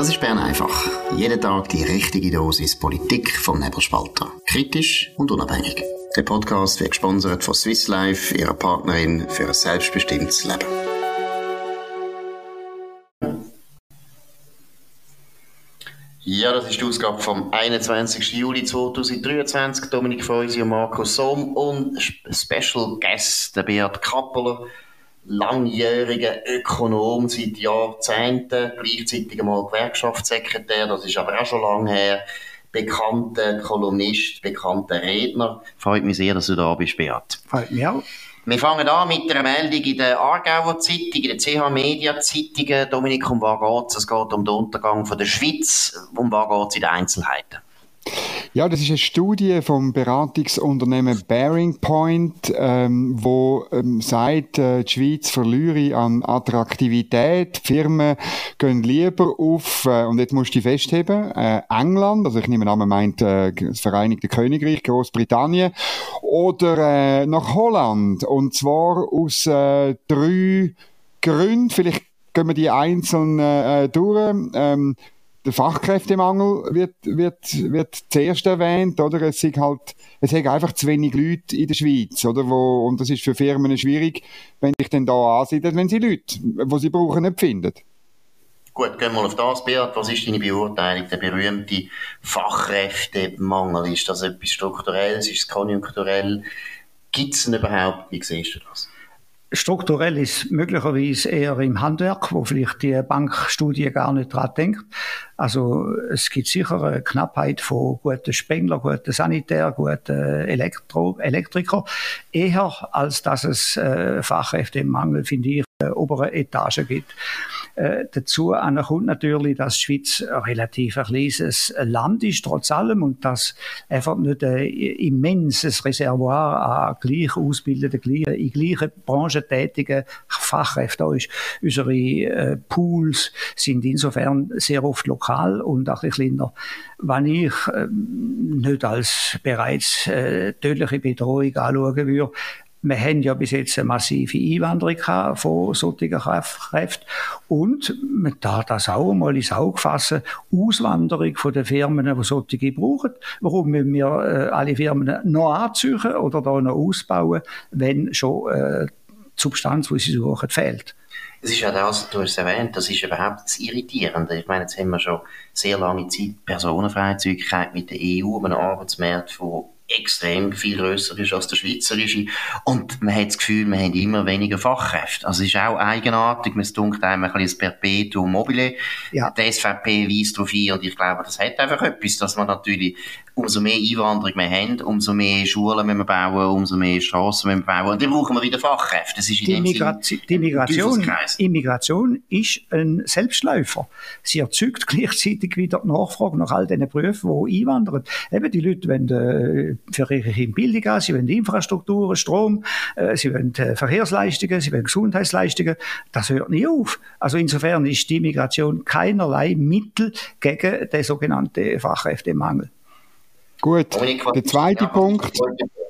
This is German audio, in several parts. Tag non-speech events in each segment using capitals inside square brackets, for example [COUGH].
Das ist Bern einfach. Jeden Tag die richtige Dosis Politik vom Nebelspalter. Kritisch und unabhängig. Der Podcast wird gesponsert von Swiss Life, ihrer Partnerin für ein selbstbestimmtes Leben. Ja, das ist die Ausgabe vom 21. Juli 2023. Dominik Feusi und Markus Somm und Special Guest, der Beat Kappeler langjähriger Ökonom seit Jahrzehnten, gleichzeitig einmal Gewerkschaftssekretär, das ist aber auch schon lange her, bekannter Kolumnist, bekannter Redner. Freut mich sehr, dass du da bist, Beat. Freut mich auch. Wir fangen an mit einer Meldung in der Aargauer Zeitung, in der CH Media Zeitung. Dominik, um was geht es? Geht um den Untergang von der Schweiz. Um was geht es in den Einzelheiten? Ja, das ist eine Studie vom Beratungsunternehmen Bearing Point, ähm, wo ähm, sagt, äh, die Schweiz verliere an Attraktivität. Die Firmen gehen lieber auf, äh, und jetzt musst du festheben, äh, England, also ich nehme an, man meint äh, das Vereinigte Königreich, Großbritannien, oder äh, nach Holland. Und zwar aus äh, drei Gründen. Vielleicht gehen wir die einzeln äh, durch. Ähm, der Fachkräftemangel wird, wird, wird zuerst erwähnt, oder? Es sind halt, es sind einfach zu wenig Leute in der Schweiz, oder? Wo, und das ist für Firmen schwierig, wenn sich dann da ansiedeln, wenn sie Leute, die sie brauchen, nicht finden. Gut, gehen wir mal auf das, Beat. Was ist deine Beurteilung? Der berühmte Fachkräftemangel, ist das etwas Strukturelles? Ist es konjunkturell? Gibt es denn überhaupt? Wie siehst du das? Strukturell ist möglicherweise eher im Handwerk, wo vielleicht die Bankstudie gar nicht dran denkt. Also es gibt sicher eine Knappheit von guten Spengler, guten Sanitär, guten Elektro Elektriker, eher als dass es äh, Fachkräftemangel, finde ich, äh, oberen Etage gibt. Äh, dazu kommt natürlich, dass die Schweiz ein relativ ein kleines Land ist, trotz allem, und dass einfach nicht ein immenses Reservoir an gleich ausgebildeten, gleich, in gleichen Branchen tätigen Fachkräften ist. Unsere äh, Pools sind insofern sehr oft lokal und auch ein kleiner. Wenn ich äh, nicht als bereits äh, tödliche Bedrohung anschauen würde, wir haben ja bis jetzt eine massive Einwanderung von solchen Kräften und man darf das auch mal ins Auge fassen, Auswanderung von den Firmen, die solche brauchen. Warum müssen wir äh, alle Firmen noch anziehen oder da noch ausbauen, wenn schon äh, die Substanz, die sie suchen, fehlt? Es ist ja das, du hast es erwähnt, das ist überhaupt das Irritierende. Ich meine, jetzt haben wir schon sehr lange Zeit Personenfreizügigkeit mit der EU, einem Arbeitsmarkt von extrem viel grösser ist als der schweizerische. Und man hat das Gefühl, man hat immer weniger Fachkräfte. Also es ist auch eigenartig, man dunkt einem ein bisschen das Perpetuum mobile. Ja. Die SVP weist darauf ein und ich glaube, das hat einfach etwas, dass man natürlich umso mehr Einwanderung wir haben, umso mehr Schulen müssen wir bauen, umso mehr Strassen müssen wir bauen. Und dann brauchen wir wieder Fachkräfte. Das ist in die, Migration, die Migration, Immigration ist ein Selbstläufer. Sie erzeugt [LAUGHS] gleichzeitig wieder die Nachfrage nach all diesen Berufen, die einwandern. Eben die Leute wollen für ihre Bildung sie wollen Infrastrukturen, Strom, äh, sie wollen äh, Verkehrsleistungen, sie wollen Gesundheitsleistungen. Das hört nie auf. Also insofern ist die Migration keinerlei Mittel gegen den sogenannten Fachkräftemangel. Gut, der zweite Punkt.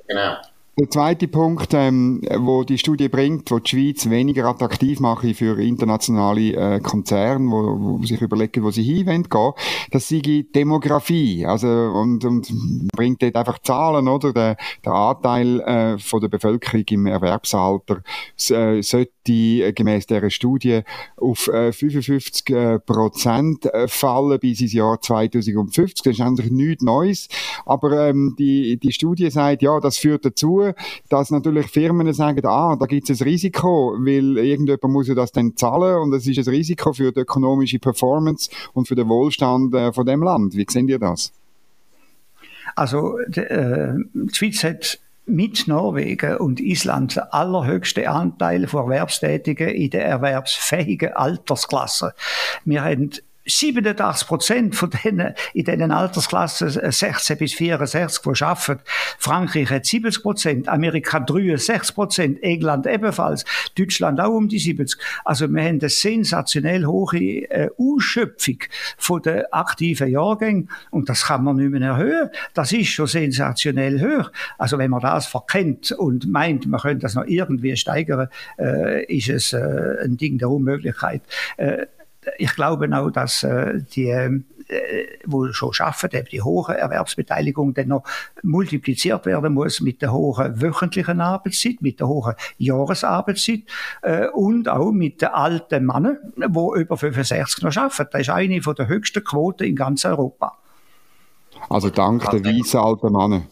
Genau. Der zweite Punkt, ähm, wo die Studie bringt, wo die Schweiz weniger attraktiv mache für internationale äh, Konzerne, wo, wo sich überlegen, wo sie hinwollen gehen, das sei Demografie. Also, und, und bringt dort einfach Zahlen, oder? Der, der Anteil äh, von der Bevölkerung im Erwerbsalter äh, sollte äh, gemäß dieser Studie auf äh, 55 äh, Prozent äh, fallen bis ins Jahr 2050. Das ist eigentlich nichts Neues. Aber ähm, die, die Studie sagt, ja, das führt dazu, dass natürlich Firmen sagen, ah, da gibt es ein Risiko, weil irgendjemand muss ja das dann zahlen und es ist ein Risiko für die ökonomische Performance und für den Wohlstand äh, von dem Land. Wie sehen ihr das? Also äh, die Schweiz hat mit Norwegen und Island der allerhöchste Anteil von Erwerbstätigen in der erwerbsfähigen Altersklasse. Wir haben 87 Prozent von denen in diesen Altersklassen 16 bis 64, die arbeiten. Frankreich hat 70 Prozent, Amerika 63 Prozent, England ebenfalls, Deutschland auch um die 70. Also wir haben eine sensationell hohe äh, Ausschöpfung von den aktiven Jahrgängen und das kann man nicht mehr erhöhen. Das ist schon sensationell hoch. Also wenn man das verkennt und meint, man könnte das noch irgendwie steigern, äh, ist es äh, ein Ding der Unmöglichkeit. Äh, ich glaube auch, dass äh, die wo schon schaffen, eben die hohe Erwerbsbeteiligung dann noch multipliziert werden muss mit der hohen wöchentlichen Arbeitszeit, mit der hohen Jahresarbeitszeit äh, und auch mit den alten Männern, die über 65 noch arbeiten. Das ist eine der höchsten Quoten in ganz Europa. Also dank der weißen alten Männer.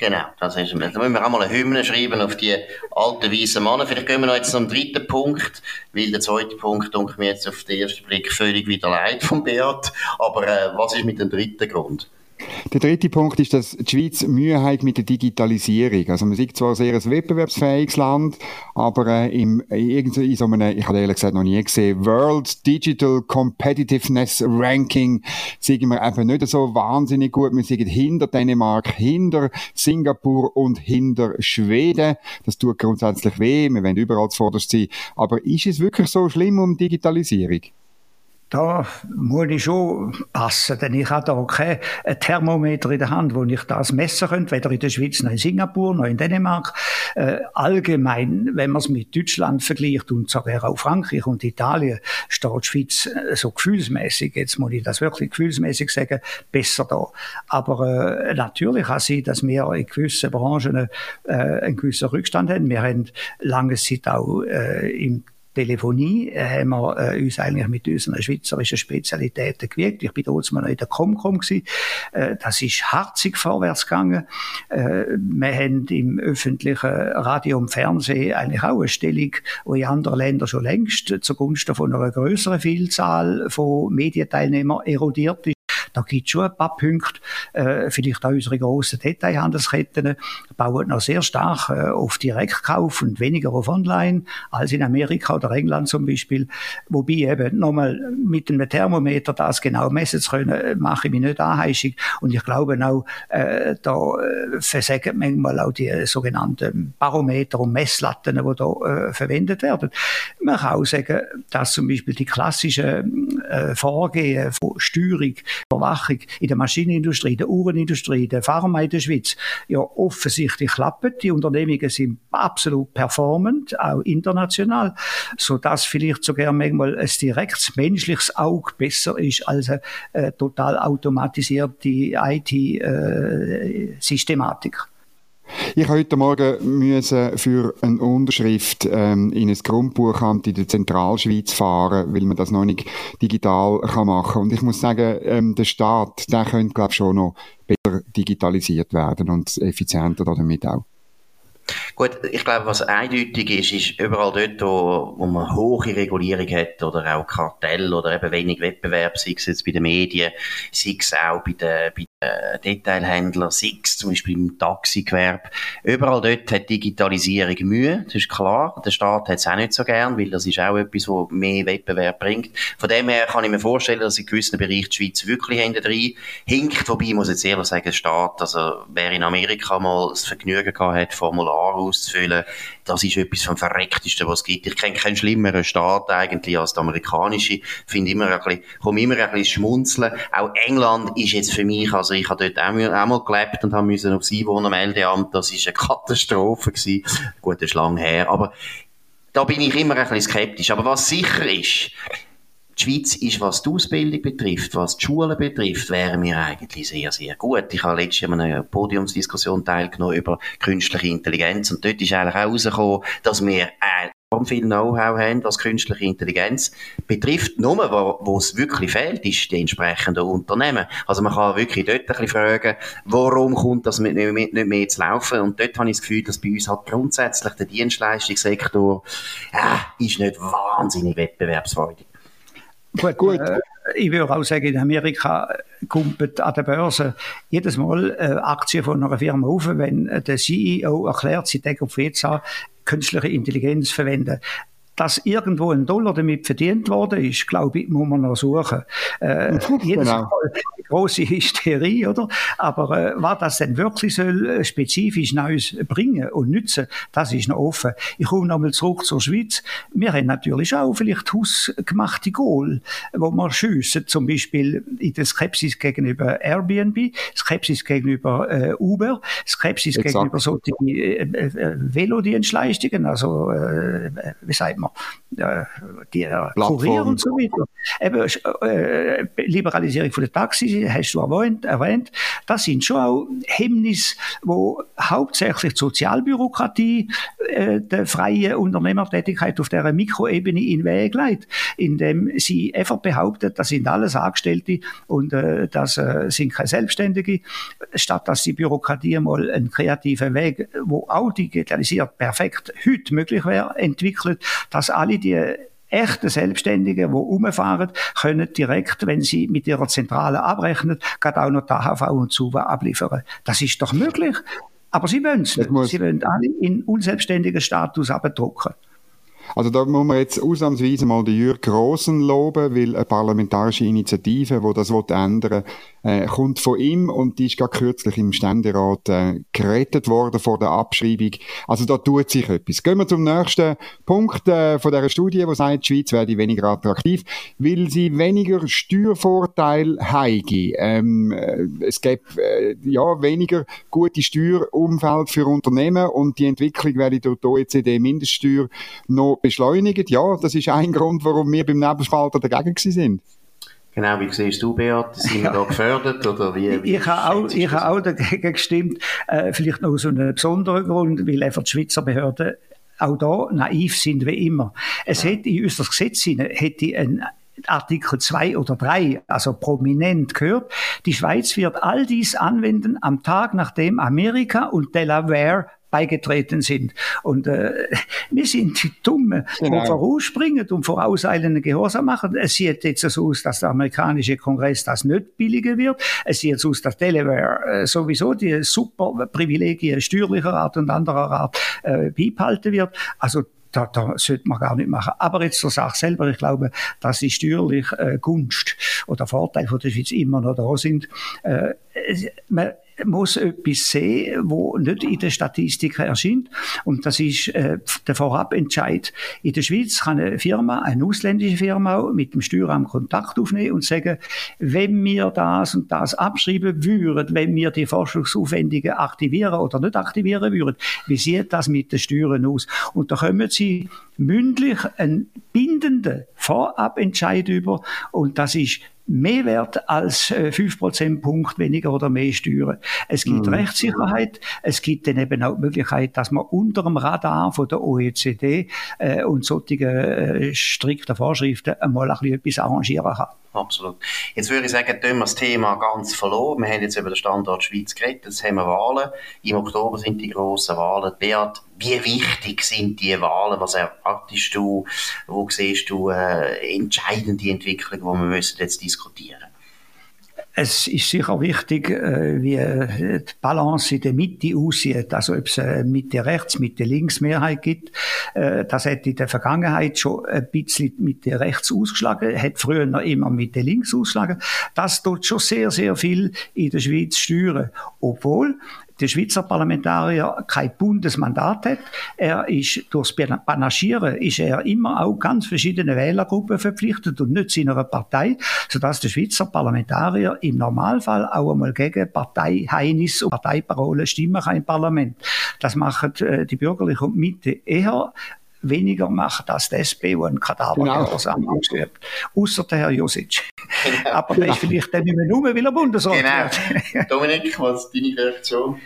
Genau, das ist, da müssen wir auch mal eine Hymne schreiben auf die alten weißen Männer. Vielleicht gehen wir noch jetzt zum dritten Punkt, weil der zweite Punkt, denke mir jetzt auf den ersten Blick völlig wieder leid von Beat. Aber äh, was ist mit dem dritten Grund? Der dritte Punkt ist, dass die Schweiz Mühe hat mit der Digitalisierung. Also man sieht zwar sehr ein wettbewerbsfähiges Land, aber äh, im, irgendwie in so einem, ich habe ehrlich gesagt noch nie gesehen, World Digital Competitiveness Ranking sind wir eben nicht so wahnsinnig gut. Wir sind hinter Dänemark, hinter Singapur und hinter Schweden. Das tut grundsätzlich weh. Wir wollen überall zuvorderst sein. Aber ist es wirklich so schlimm um Digitalisierung? Da muss ich schon passen, denn ich habe da kein Thermometer in der Hand, wo ich das messen könnte, weder in der Schweiz noch in Singapur noch in Dänemark. Äh, allgemein, wenn man es mit Deutschland vergleicht und sogar auch Frankreich und Italien, steht die Schweiz äh, so gefühlsmäßig, jetzt muss ich das wirklich gefühlsmäßig sagen, besser da. Aber äh, natürlich kann es sein, dass wir in gewissen Branchen äh, einen gewissen Rückstand haben. Wir haben lange Zeit auch äh, im Telefonie äh, haben wir äh, uns eigentlich mit unseren schweizerischen Spezialitäten gewiegt. Ich bin damals mal in der Comcom gewesen. Äh, das ist harzig vorwärts gegangen. Äh, wir haben im öffentlichen Radio und Fernsehen eigentlich auch eine Stellung, die in anderen Ländern schon längst zugunsten von einer größeren Vielzahl von Medienteilnehmern erodiert ist. Da gibt es schon ein paar Punkte. Äh, vielleicht auch unsere grossen Detailhandelsketten bauen noch sehr stark äh, auf Direktkauf und weniger auf Online als in Amerika oder England zum Beispiel. Wobei eben nochmal mit einem Thermometer das genau messen zu können, mache ich mich nicht anheischig. Und ich glaube auch, äh, da äh, versagen manchmal auch die sogenannten Barometer und Messlatten, die da äh, verwendet werden. Man kann auch sagen, dass zum Beispiel die klassischen äh, Vorgehen von Steuerung, Überwachung in der Maschinenindustrie, der Uhrenindustrie, der Pharma in der Schweiz ja offensichtlich klappen. Die Unternehmungen sind absolut performant, auch international, so dass vielleicht sogar manchmal ein direktes menschliches Auge besser ist als eine äh, total automatisierte IT-Systematik. Äh, ich habe heute Morgen müssen für eine Unterschrift ähm, in ein Grundbuchamt in der Zentralschweiz fahren, weil man das noch nicht digital kann machen. Und ich muss sagen, ähm, der Staat, der könnte glaube ich schon noch besser digitalisiert werden und effizienter damit auch. Gut, ich glaube, was eindeutig ist, ist überall dort, wo, wo man hohe Regulierung hat oder auch Kartell oder eben wenig Wettbewerb, sei es jetzt bei den Medien, sei es auch bei den, bei den Detailhändlern, sei es zum Beispiel im Taxigewerbe. Überall dort hat Digitalisierung Mühe, das ist klar. Der Staat hat es auch nicht so gern, weil das ist auch etwas, was mehr Wettbewerb bringt. Von dem her kann ich mir vorstellen, dass in gewissen Bereichen die Schweiz wirklich hinten drin hinkt. Wobei, ich jetzt ehrlich sagen, der Staat, also wer in Amerika mal das Vergnügen gehabt hat, Formular auszufüllen, das ist etwas vom Verrecktesten, was es gibt. Ich kenne keinen schlimmeren Staat eigentlich als der amerikanische. Finde immer ein bisschen, komme immer ein bisschen schmunzeln. Auch England ist jetzt für mich, also ich habe dort auch, auch mal gelebt und habe müssen aufs Einwohnermeldeamt, das ist eine Katastrophe gewesen. Gut, das ist lang her, aber da bin ich immer ein bisschen skeptisch. Aber was sicher ist, die Schweiz ist, was die Ausbildung betrifft, was die Schulen betrifft, wären wir eigentlich sehr, sehr gut. Ich habe letztes Jahr eine Podiumsdiskussion teilgenommen über künstliche Intelligenz und dort ist eigentlich herausgekommen, dass wir äh, viel Know-how haben, was künstliche Intelligenz betrifft. Nur, wo, wo es wirklich fehlt, ist die entsprechenden Unternehmen. Also man kann wirklich dort ein bisschen fragen, warum kommt das mit, mit, nicht mehr zu laufen? Und dort habe ich das Gefühl, dass bei uns halt grundsätzlich der Dienstleistungssektor äh, ist nicht wahnsinnig wettbewerbsfreudig. Gut, Gut. Äh, ich würde auch sagen, in Amerika kommt an der Börse jedes Mal äh, Aktien von einer Firma auf, wenn der CEO erklärt, sie denken auf jetzt an, künstliche Intelligenz verwenden dass irgendwo ein Dollar damit verdient worden ist, glaube ich, muss man noch suchen. Äh, [LAUGHS] jedes genau. Mal große Hysterie, oder? Aber äh, was das denn wirklich soll, äh, spezifisch Neues bringen und nützen, das ist noch offen. Ich komme nochmal zurück zur Schweiz. Wir haben natürlich auch vielleicht hausgemachte Goal, wo wir schiessen, zum Beispiel in der Skepsis gegenüber Airbnb, Skepsis gegenüber äh, Uber, Skepsis Exakt. gegenüber solchen äh, äh, Velodienstleistungen, also äh, wie sagt man, äh, die äh, Kurier und so weiter. Eben, äh, Liberalisierung von der Taxi, hast du erwähnt, erwähnt. Das sind schon auch Hemmnisse, wo hauptsächlich die Sozialbürokratie äh, der freien Unternehmertätigkeit auf der Mikroebene in Weg leitet, indem sie einfach behauptet, das sind alles Angestellte und äh, das äh, sind keine Selbstständige, statt dass die Bürokratie mal einen kreativen Weg, wo auch digitalisiert perfekt heute möglich wäre, entwickelt, dass alle die echte Selbstständige, die umfahren, können direkt, wenn sie mit ihrer Zentrale abrechnen, gerade auch noch die AHV und SUVA abliefern. Das ist doch möglich. Aber sie wollen es nicht. Sie wollen alle in unselbstständigen Status abdrucken. Also da muss man jetzt ausnahmsweise mal den Jürg Grossen loben, weil eine parlamentarische Initiative, die das ändern will, äh, kommt von ihm und die ist gerade kürzlich im Ständerat äh, gerettet worden vor der Abschreibung. Also da tut sich etwas. Gehen wir zum nächsten Punkt äh, von dieser Studie, wo sagt, die Schweiz werde weniger attraktiv, weil sie weniger Steuervorteil heige. Ähm, äh, es gibt äh, ja weniger gute Steuerumfeld für Unternehmen und die Entwicklung werde durch die OECD-Mindeststeuer noch beschleunigt. Ja, das ist ein Grund, warum wir beim Nebelspalter dagegen sind. Genau, wie siehst du, Beat? Sind wir da gefördert oder wie? wie ich habe auch, ich habe auch dagegen gestimmt. Äh, vielleicht noch aus einem besonderen Grund, weil einfach die Schweizer Behörden auch da naiv sind wie immer. Es ja. hätte in unser Gesetz hätte ein Artikel 2 oder 3, also prominent gehört, die Schweiz wird all dies anwenden am Tag, nachdem Amerika und Delaware beigetreten sind. Und äh, [LAUGHS] wir sind die Dummen, genau. die vorausspringen und vorauseilenden Gehorsam machen. Es sieht jetzt so aus, dass der amerikanische Kongress das nicht billiger wird. Es sieht so aus, dass Delaware äh, sowieso die super Privilegien steuerlicher Art und anderer Art äh, beibehalten wird. Also da, da sollte man gar nicht machen. Aber jetzt zur Sache selber, ich glaube, dass die steuerlich äh, Gunst oder Vorteil von der Schweiz immer noch da sind. Äh, man, muss etwas sehen, wo nicht in der Statistik erscheint. Und das ist äh, der Vorabentscheid. In der Schweiz kann eine Firma, eine ausländische Firma, mit dem Steueramt Kontakt aufnehmen und sagen, wenn wir das und das abschreiben würden, wenn wir die Forschungsaufwendungen aktivieren oder nicht aktivieren würden, wie sieht das mit den Steuern aus? Und da kommen sie mündlich einen bindenden Vorabentscheid über und das ist mehr wert als äh, 5% Punkt weniger oder mehr Steuern. Es gibt mhm. Rechtssicherheit, es gibt dann eben auch die Möglichkeit, dass man unter dem Radar von der OECD äh, und solche äh, strikten Vorschriften einmal ein bisschen etwas arrangieren kann. Absolut. Jetzt würde ich sagen, tun wir das Thema ganz verloren. Wir haben jetzt über den Standort Schweiz geredet, jetzt haben wir Wahlen. Im Oktober sind die grossen Wahlen. Beat, wie wichtig sind die Wahlen? Was erwartest du? Wo siehst du äh, entscheidende Entwicklungen, die wir müssen jetzt diskutieren es ist sicher wichtig, äh, wie die Balance in der Mitte aussieht. Also ob es eine Mitte-Rechts-, Mitte-Links-Mehrheit gibt. Äh, das hat in der Vergangenheit schon ein bisschen Mitte-Rechts ausgeschlagen, hat früher noch immer Mitte-Links ausgeschlagen. Das tut schon sehr, sehr viel in der Schweiz steuern. Obwohl der Schweizer Parlamentarier kein Bundesmandat hat. Er ist durchs Panaschieren ist er immer auch ganz verschiedene Wählergruppen verpflichtet und nicht seiner Partei, sodass der Schweizer Parlamentarier im Normalfall auch einmal gegen Parteiheinis und Parteiparolen stimmen kann im Parlament. Das machen äh, die Bürgerliche und Mitte eher weniger macht als die SP, die einen Kadavergehorsam genau. ausübt. Außer der Herr Josic. Genau. Aber der ist vielleicht dann nicht mehr rum, weil er Bundesrat genau. Dominik, was ist deine Reaktion?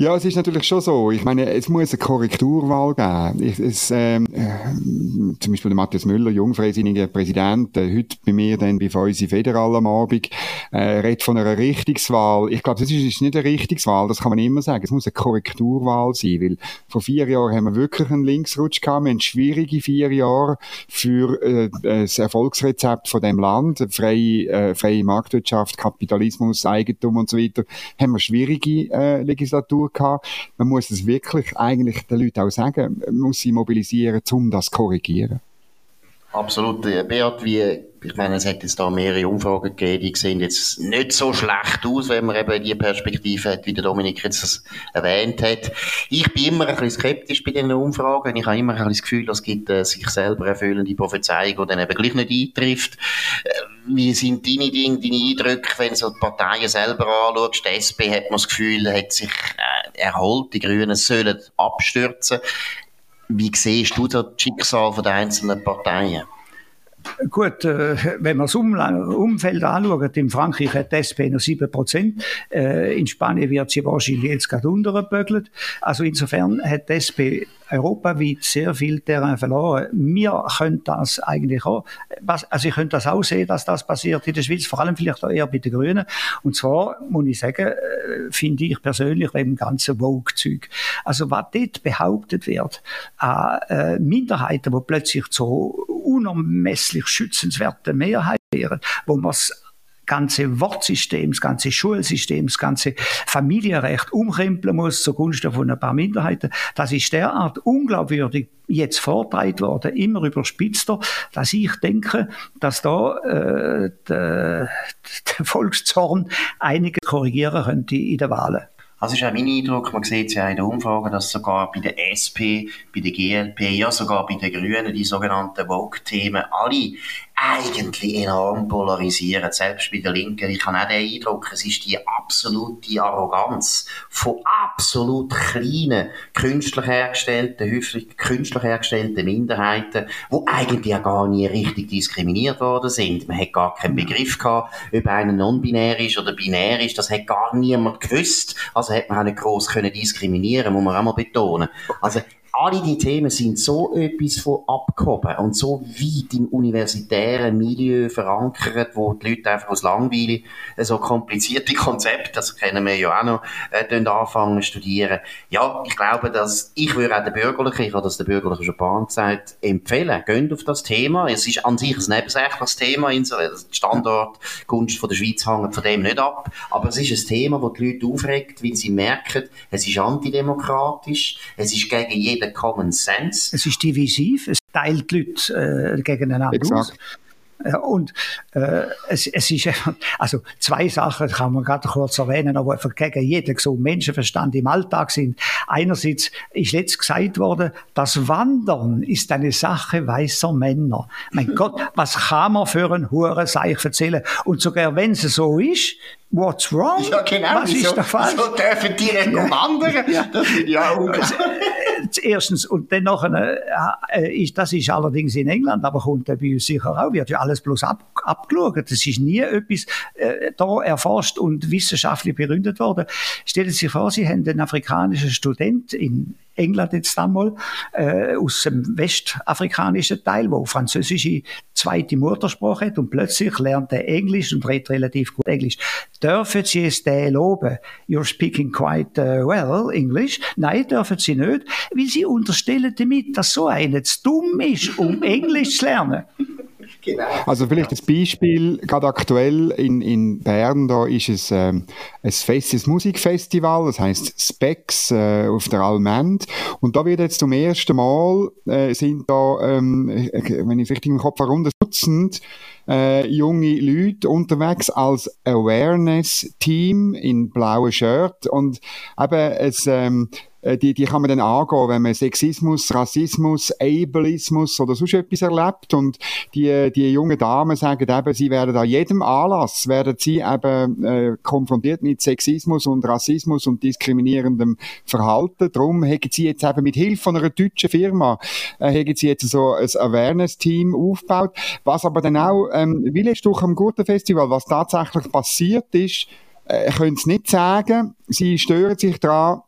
Ja, es ist natürlich schon so. Ich meine, es muss eine Korrekturwahl geben. Ich, es, ähm, äh, zum Beispiel der Matthias Müller, jungfreisinniger Präsident, äh, heute bei mir dann bei uns Federal am Abend, äh, redet von einer Richtungswahl. Ich glaube, das ist, ist nicht eine Richtungswahl, das kann man immer sagen. Es muss eine Korrekturwahl sein, weil vor vier Jahren haben wir wirklich einen Linksrutsch gehabt. Wir haben schwierige vier Jahre für äh, das Erfolgsrezept von dem Land, freie, äh, freie Marktwirtschaft, Kapitalismus, Eigentum und so weiter, haben wir schwierige äh, Legislatur gehabt. Man muss es wirklich eigentlich den Leuten auch sagen, man muss sie mobilisieren, um das zu korrigieren. Absolut. Beat, wie, ich meine, es hat jetzt da mehrere Umfragen gegeben, die sehen jetzt nicht so schlecht aus, wenn man eben die Perspektive hat, wie der Dominik jetzt das erwähnt hat. Ich bin immer ein bisschen skeptisch bei diesen Umfragen. Ich habe immer ein bisschen das Gefühl, es gibt äh, sich selber erfüllende Prophezeiung, die dann eben gleich nicht eintrifft. Wie sind deine Dinge, deine Eindrücke, wenn du so die Parteien selber anschaust? Die SP hat man das Gefühl, hat sich äh, erholt, die Grünen sollen abstürzen. Wie siehst du das Schicksal der einzelnen Parteien? Gut, äh, wenn man das um Umfeld anschaut, in Frankreich hat die SP noch 7 Prozent, äh, in Spanien wird sie wahrscheinlich jetzt gerade untergebögelt. Also insofern hat die SP europaweit sehr viel Terrain verloren. Wir können das eigentlich auch, also ich könnte das auch sehen, dass das passiert in der Schweiz, vor allem vielleicht auch eher bei den Grünen. Und zwar, muss ich sagen, äh, finde ich persönlich dem ganzen Vogue-Zeug. Also was dort behauptet wird, an äh, Minderheiten, die plötzlich zu unermesslich schützenswerten Mehrheiten wären, wo man ganze Wortsystem, das ganze Schulsystem, das ganze Familienrecht umkrempeln muss zugunsten von ein paar Minderheiten. Das ist derart unglaubwürdig jetzt vortragen worden, immer überspitzter, dass ich denke, dass da äh, der, der Volkszorn einiges korrigieren könnte in den Wahlen. Also ist auch mein Eindruck, man sieht es ja in der Umfrage, dass sogar bei der SP, bei der GLP, ja sogar bei den Grünen die sogenannten Vogue-Themen alle eigentlich enorm polarisieren, selbst bei der Linken. Ich habe auch den Eindruck, es ist die absolute Arroganz von absolut kleinen, künstlich hergestellten, häufig künstlich hergestellten Minderheiten, die eigentlich ja gar nie richtig diskriminiert worden sind. Man hat gar keinen Begriff gehabt, ob einer non-binär ist oder binär ist, das hat gar niemand gewusst. Also hat man auch nicht gross können diskriminieren, muss man auch mal betonen. Also alle die Themen sind so etwas von abgehoben und so weit im universitären Milieu verankert, wo die Leute einfach aus Langweile so komplizierte [LAUGHS] Konzepte, das kennen wir ja auch noch, äh, anfangen studieren. Ja, ich glaube, dass ich würde auch den Bürgerlichen, ich habe das der Bürgerlichen schon ein paar Mal gesagt, empfehlen, geht auf das Thema. Es ist an sich ein nebensächliches Thema, in so Standortgunst von der Schweiz hängt von dem nicht ab, aber es ist ein Thema, das die Leute aufregt, weil sie merken, es ist antidemokratisch, es ist gegen jeden Common Sense. Es ist divisiv, es teilt die Leute äh, gegeneinander Exakt. aus. Und äh, es, es ist also zwei Sachen kann man gerade kurz erwähnen, aber gegen jeden so Menschenverstand im Alltag sind. Einerseits ist letzt gesagt worden, das Wandern ist eine Sache weißer Männer. Mein [LAUGHS] Gott, was kann man für ein Hurenseich erzählen? Und sogar wenn es so ist, What's wrong? Ja, genau. Was ist der Fall? So dürfen die nicht ja. wandern? Ja. Das finde ich auch äh, [LAUGHS] Erstens, und dann noch, äh, äh, ist, das ist allerdings in England, aber kommt bei uns sicher auch, wird ja alles bloß ab, abgeschaut. Das ist nie etwas äh, da erforscht und wissenschaftlich begründet worden. Stellen Sie sich vor, Sie haben einen afrikanischen Student in England jetzt einmal, äh, aus dem westafrikanischen Teil, wo französische zweite Muttersprache hat und plötzlich lernt er Englisch und redet relativ gut Englisch. Dürfen Sie es den loben? You're speaking quite uh, well English. Nein, dürfen Sie nicht, weil Sie unterstellen damit, dass so einer zu dumm ist, um [LAUGHS] Englisch zu lernen. Genau. Also vielleicht das Beispiel, gerade aktuell in, in Bern, da ist es ähm, ein festes Musikfestival, das heißt Specs äh, auf der Almend. Und da wird jetzt zum ersten Mal, äh, sind da, ähm, wenn ich es richtig im Kopf habe, rund ein Dutzend äh, junge Leute unterwegs als Awareness-Team in blauen Shirt und eben es, ähm, äh, die, die kann man dann angehen, wenn man Sexismus, Rassismus, Ableismus oder sonst etwas erlebt. Und die, die jungen Damen sagen eben, sie werden an jedem Anlass, werden sie eben äh, konfrontiert mit Sexismus und Rassismus und diskriminierendem Verhalten. Darum haben sie jetzt eben mit Hilfe einer deutschen Firma, äh, haben sie jetzt so ein Awareness-Team aufgebaut. Was aber dann auch, ähm, wie letzte Woche am Gurtenfestival, was tatsächlich passiert ist, äh, können sie nicht sagen. Sie stören sich daran,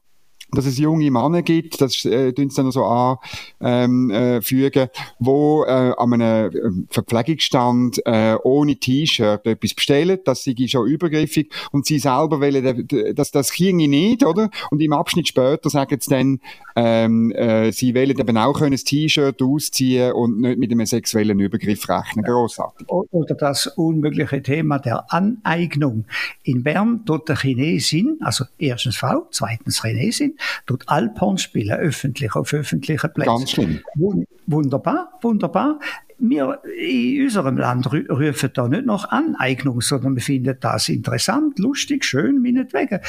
dass es junge Männer gibt, das äh, tun sie dann so anfügen, ähm, äh, wo äh, an einem ähm, Verpflegungsstand äh, ohne T-Shirt etwas bestellen, das sie schon übergriffig und sie selber wollen, dass das ginge nicht, oder? Und im Abschnitt später sagen sie dann, ähm, äh, sie wollen eben auch ein T-Shirt ausziehen und nicht mit einem sexuellen Übergriff rechnen. Grossartig. Oder das unmögliche Thema der Aneignung. In Bern tut der Chinesin, also erstens Frau, zweitens Chinesin, dort Alphorn spielen, öffentlich, auf öffentlichen Plätzen. Ganz schlimm. Wunderbar, wunderbar. Wir in unserem Land rufen da nicht nach Aneignung, sondern wir finden das interessant, lustig, schön, meinetwegen.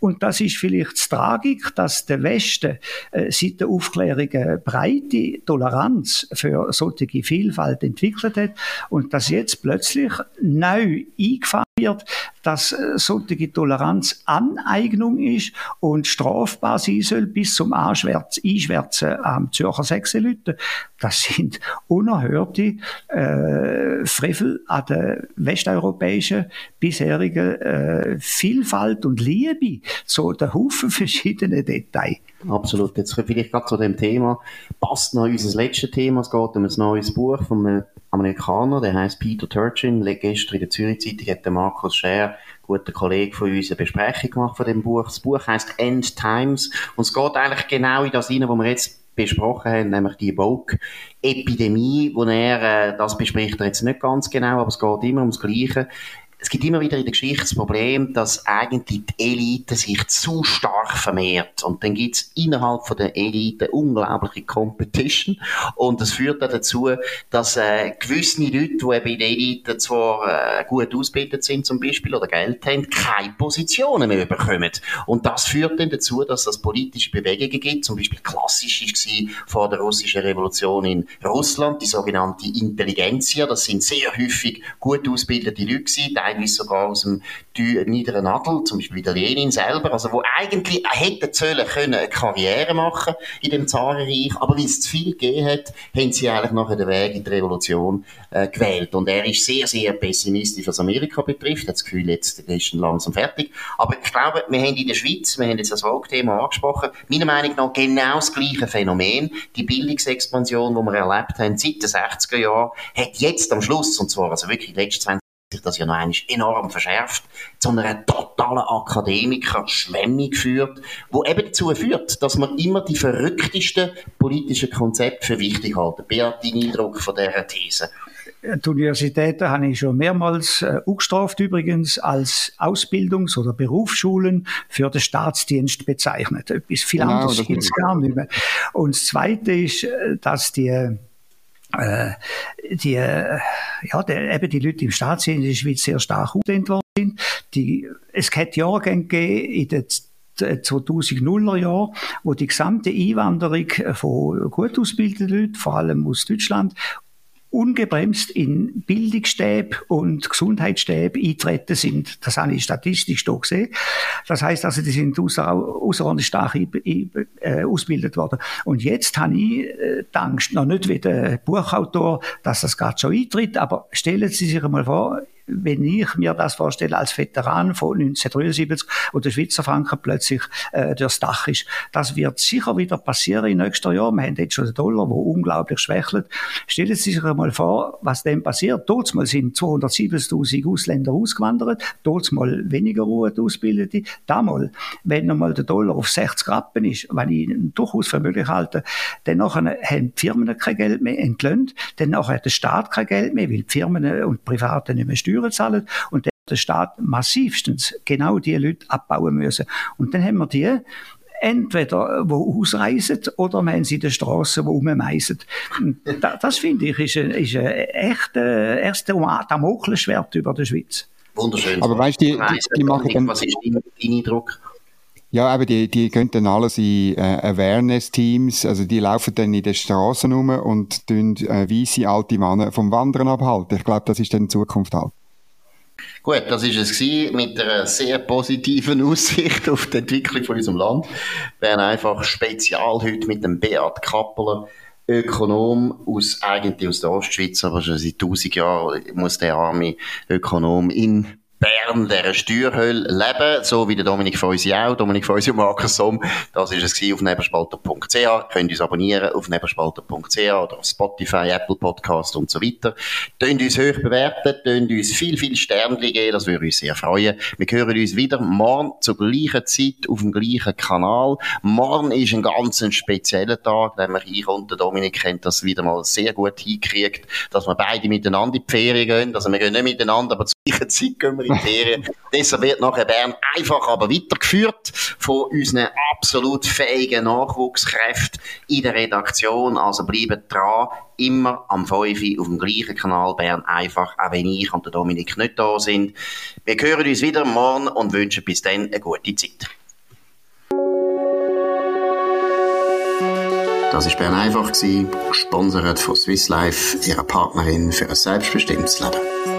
Und das ist vielleicht die Tragik, dass der Westen äh, seit der Aufklärung eine breite Toleranz für solche Vielfalt entwickelt hat und dass jetzt plötzlich neu eingefahren kapiert, dass äh, solche Toleranz Aneignung ist und strafbar sein soll bis zum Einschwärzen am Zürcher Sechselüten. Das sind unerhörte äh, Frevel an der westeuropäischen bisherigen äh, Vielfalt und Liebe zu den Haufen verschiedenen Details. Absolut. Jetzt vielleicht gerade zu dem Thema. Passt noch unser letztes Thema. Es geht um ein neues Buch von einem Amerikaner, der heißt Peter Turchin. Gestern in der Zürich Zeitung hat der Markus Scher, guter Kollege von uns, eine Besprechung gemacht von dem Buch. Das Buch heißt End Times. Und es geht eigentlich genau in das hinein, wo wir jetzt besprochen haben, nämlich die Vogue-Epidemie, wo er, äh, das bespricht er jetzt nicht ganz genau, aber es geht immer ums Gleiche es gibt immer wieder in der Geschichte das Problem, dass eigentlich die Elite sich zu stark vermehrt. Und dann gibt es innerhalb von der Elite unglaubliche Competition. Und das führt dann dazu, dass äh, gewisse Leute, die eben in der Elite zwar äh, gut ausgebildet sind zum Beispiel oder Geld haben, keine Positionen mehr bekommen. Und das führt dann dazu, dass es politische Bewegungen gibt. Zum Beispiel klassisch war vor der russischen Revolution in Russland die sogenannte Intelligenzia. Das sind sehr häufig gut ausgebildete Leute gewesen, teilweise sogar aus dem niederen Adel, zum Beispiel wie der Lenin selber, also wo eigentlich hätten sollen können eine Karriere machen in dem Zarenreich, aber weil es zu viel gegeben hat, haben sie eigentlich nachher den Weg in die Revolution äh, gewählt. Und er ist sehr, sehr pessimistisch, was Amerika betrifft. Hat das Gefühl, jetzt ist er langsam fertig. Aber ich glaube, wir haben in der Schweiz, wir haben jetzt das Vogue-Thema angesprochen, meiner Meinung nach genau das gleiche Phänomen. Die Bildungsexpansion, die wir erlebt haben seit den 60er Jahren, hat jetzt am Schluss, und zwar also wirklich die letzten 20 sich das ja noch einmal enorm verschärft, zu einer totalen Akademiker-Schwemmung führt, wo eben dazu führt, dass man immer die verrücktesten politischen Konzepte für wichtig halten. Beat, dein Eindruck von dieser These? Die Universitäten habe ich schon mehrmals äh, angestraft übrigens als Ausbildungs- oder Berufsschulen für den Staatsdienst bezeichnet. Etwas viel genau, anderes gibt es gar nicht mehr. Und das Zweite ist, äh, dass die äh, die, äh, ja, der, eben die Leute im Staatsdienst in der Schweiz sehr stark ausgedehnt worden sind. Die, es hat Jahrgänge gegeben in den 2000er Jahren, wo die gesamte Einwanderung von gut ausgebildeten Leuten, vor allem aus Deutschland, ungebremst in Bildungsstäbe und Gesundheitsstäbe eintreten sind. Das habe ich statistisch hier gesehen. Das heißt also, die sind außerordentlich stark äh, ausgebildet worden. Und jetzt habe ich äh, die Angst, noch nicht wie der Buchautor, dass das gerade schon eintritt, aber stellen Sie sich einmal vor, wenn ich mir das vorstelle als Veteran von 1973, wo der Schweizer Franken plötzlich äh, durchs Dach ist. Das wird sicher wieder passieren im nächsten Jahr. Wir haben jetzt schon den Dollar, der unglaublich schwächelt. Stellen Sie sich einmal vor, was dem passiert. Mal sind 270.000 Ausländer ausgewandert, dort mal weniger Ruhe ausgebildete. Damals, wenn einmal der Dollar auf 60 Rappen ist, was ich durchaus für möglich halte, dann haben die Firmen kein Geld mehr entlöhnt, dann hat der Staat kein Geld mehr, weil die Firmen und Private nicht mehr steuern Steuern zahlen und der Staat massivstens genau die Leute abbauen müssen. Und dann haben wir die, entweder wo ausreisen oder wir haben sie in der Straße, wo rummeisen. Das, das finde ich ist ein, ist ein echter erster Damoklesschwert über der Schweiz. Wunderschön. Aber weißt du, die, die, die machen dann... Was ist dein, dein Eindruck? Ja, aber die, die gehen dann alles in äh, Awareness-Teams, also die laufen dann in den Straßen rum und tun äh, weisse alte Männer vom Wandern abhalten. Ich glaube, das ist dann die Zukunft halt. Gut, das ist es gewesen, mit einer sehr positiven [LAUGHS] Aussicht auf die Entwicklung von unserem Land. Wir haben einfach Spezial heute mit dem Beat Kappeler, Ökonom aus, eigentlich aus der Ostschweiz, aber schon seit tausend Jahren muss der arme Ökonom in Bern, dieser Steuerhölle leben, so wie der Dominik Feusi auch, Dominik Feusi und Markus Somm. Das ist es auf neberspalter.ch. Könnt uns abonnieren auf neberspalter.ch oder auf Spotify, Apple Podcast und so weiter. Tönt uns hoch bewerten, tönt uns viel, viel Sternchen geben, das würde uns sehr freuen. Wir hören uns wieder morgen zur gleichen Zeit auf dem gleichen Kanal. Morgen ist ein ganz spezieller Tag, wir hier und der Dominik kennt das wieder mal sehr gut hingekriegt, dass wir beide miteinander in die Ferien gehen. Also wir gehen nicht miteinander, aber zur gleichen Zeit gehen wir Kriterien. Deshalb wird nachher Bern einfach aber weitergeführt von unseren absolut fähigen Nachwuchskräften in der Redaktion. Also bleibt dran, immer am 5 auf dem gleichen Kanal Bern einfach, auch wenn ich und der Dominik nicht da sind. Wir hören uns wieder morgen und wünschen bis dann eine gute Zeit. Das war Bern einfach, gesponsert von Swiss Life, ihrer Partnerin für ein selbstbestimmtes Leben.